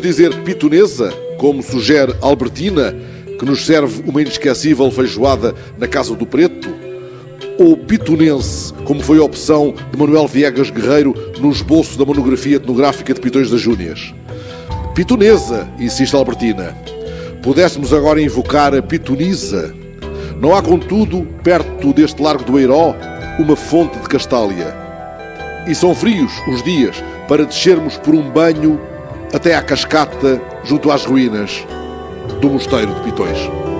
dizer pitonesa, como sugere Albertina, que nos serve uma inesquecível feijoada na Casa do Preto? Ou pitonense, como foi a opção de Manuel Viegas Guerreiro no esboço da monografia etnográfica de Pitões das Júnias? Pitonesa, insiste Albertina. Pudéssemos agora invocar a pitonisa. Não há, contudo, perto deste largo do Eiró, uma fonte de Castália. E são frios os dias para descermos por um banho até à cascata junto às ruínas do Mosteiro de Pitões.